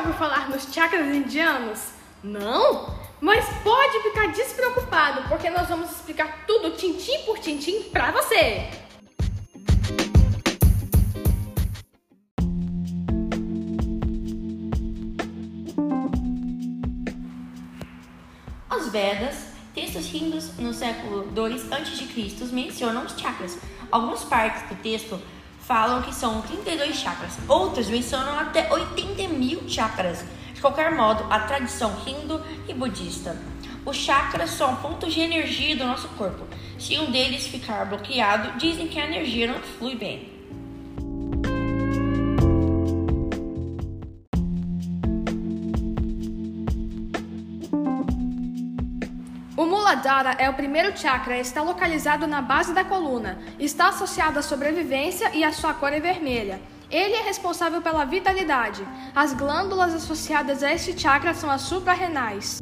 ouviu falar nos chakras indianos? Não? Mas pode ficar despreocupado, porque nós vamos explicar tudo tintim por tintim pra você. Os Vedas, textos hindus no século II a.C., mencionam os chakras. Algumas partes do texto falam que são 32 chakras, outras mencionam até 80 mil chakras. De qualquer modo, a tradição hindu e budista. Os chakras são pontos de energia do nosso corpo. Se um deles ficar bloqueado, dizem que a energia não flui bem. Muladhara é o primeiro chakra e está localizado na base da coluna. Está associado à sobrevivência e a sua cor é vermelha. Ele é responsável pela vitalidade. As glândulas associadas a este chakra são as suprarrenais.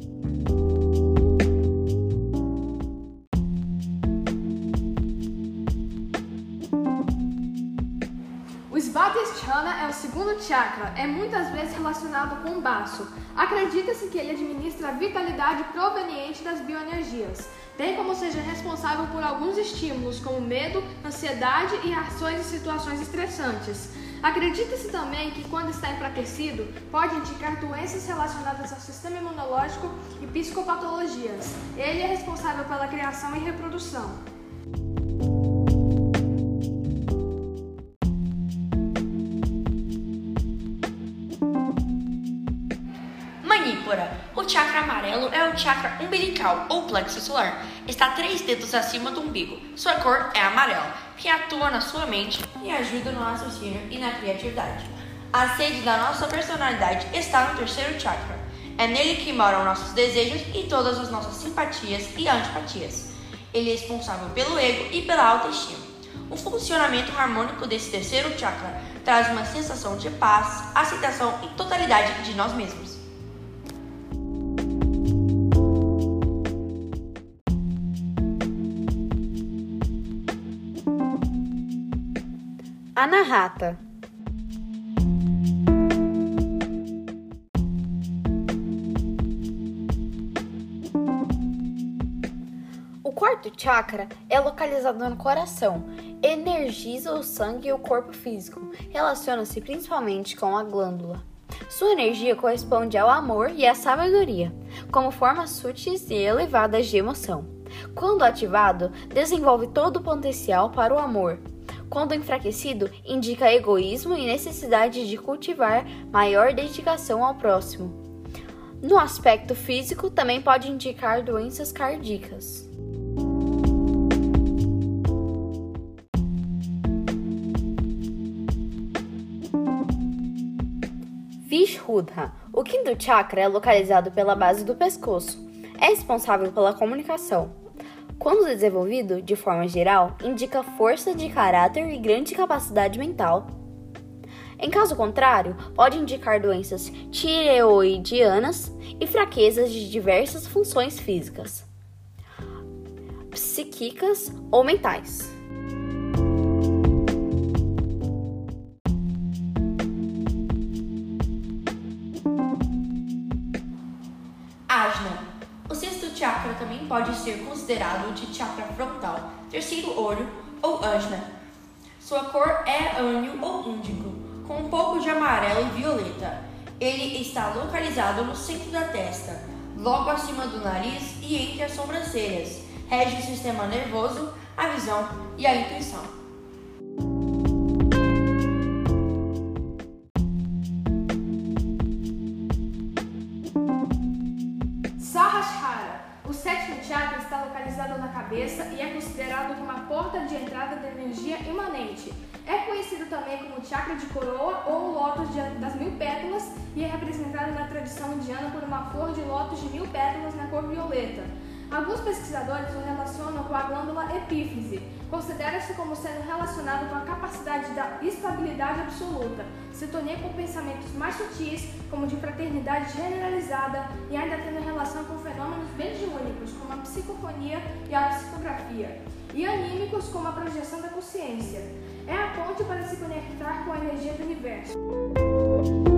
O Svadhisthana é o segundo chakra, é muitas vezes relacionado com o baço. Acredita-se que ele administra a vitalidade proveniente das bioenergias, bem como seja responsável por alguns estímulos, como medo, ansiedade e reações em situações estressantes. Acredita-se também que, quando está enfraquecido, pode indicar doenças relacionadas ao sistema imunológico e psicopatologias. Ele é responsável pela criação e reprodução. O chakra amarelo é o chakra umbilical ou plexo solar. Está três dedos acima do umbigo. Sua cor é amarela, que atua na sua mente e ajuda no raciocínio e na criatividade. A sede da nossa personalidade está no terceiro chakra. É nele que moram nossos desejos e todas as nossas simpatias e antipatias. Ele é responsável pelo ego e pela autoestima. O funcionamento harmônico desse terceiro chakra traz uma sensação de paz, aceitação e totalidade de nós mesmos. Anahata. O quarto chakra é localizado no coração, energiza o sangue e o corpo físico, relaciona-se principalmente com a glândula. Sua energia corresponde ao amor e à sabedoria, como formas sutis e elevadas de emoção. Quando ativado, desenvolve todo o potencial para o amor, quando enfraquecido, indica egoísmo e necessidade de cultivar maior dedicação ao próximo. No aspecto físico, também pode indicar doenças cardíacas. Vishuddha. O quinto chakra é localizado pela base do pescoço. É responsável pela comunicação. Quando desenvolvido, de forma geral, indica força de caráter e grande capacidade mental. Em caso contrário, pode indicar doenças tireoidianas e fraquezas de diversas funções físicas, psíquicas ou mentais. Ajna. Chakra também pode ser considerado de chakra frontal, terceiro olho ou ajna. Sua cor é ânio ou índigo, com um pouco de amarelo e violeta. Ele está localizado no centro da testa, logo acima do nariz e entre as sobrancelhas. Rege o sistema nervoso, a visão e a intuição. Sahasrara. O sétimo chakra está localizado na cabeça e é considerado como a porta de entrada da energia imanente. É conhecido também como chakra de coroa ou lótus de- das mil pétalas e é representado na tradição indiana por uma flor de lótus de mil pétalas na cor violeta. Alguns pesquisadores o relacionam com a glândula epífise. Considera-se como sendo relacionado com a capacidade da estabilidade absoluta, sintonia com pensamentos mais sutis, como de fraternidade generalizada, e ainda tendo relação com fenômenos mediúnicos, como a psicofonia e a psicografia, e anímicos, como a projeção da consciência. É a ponte para se conectar com a energia do universo.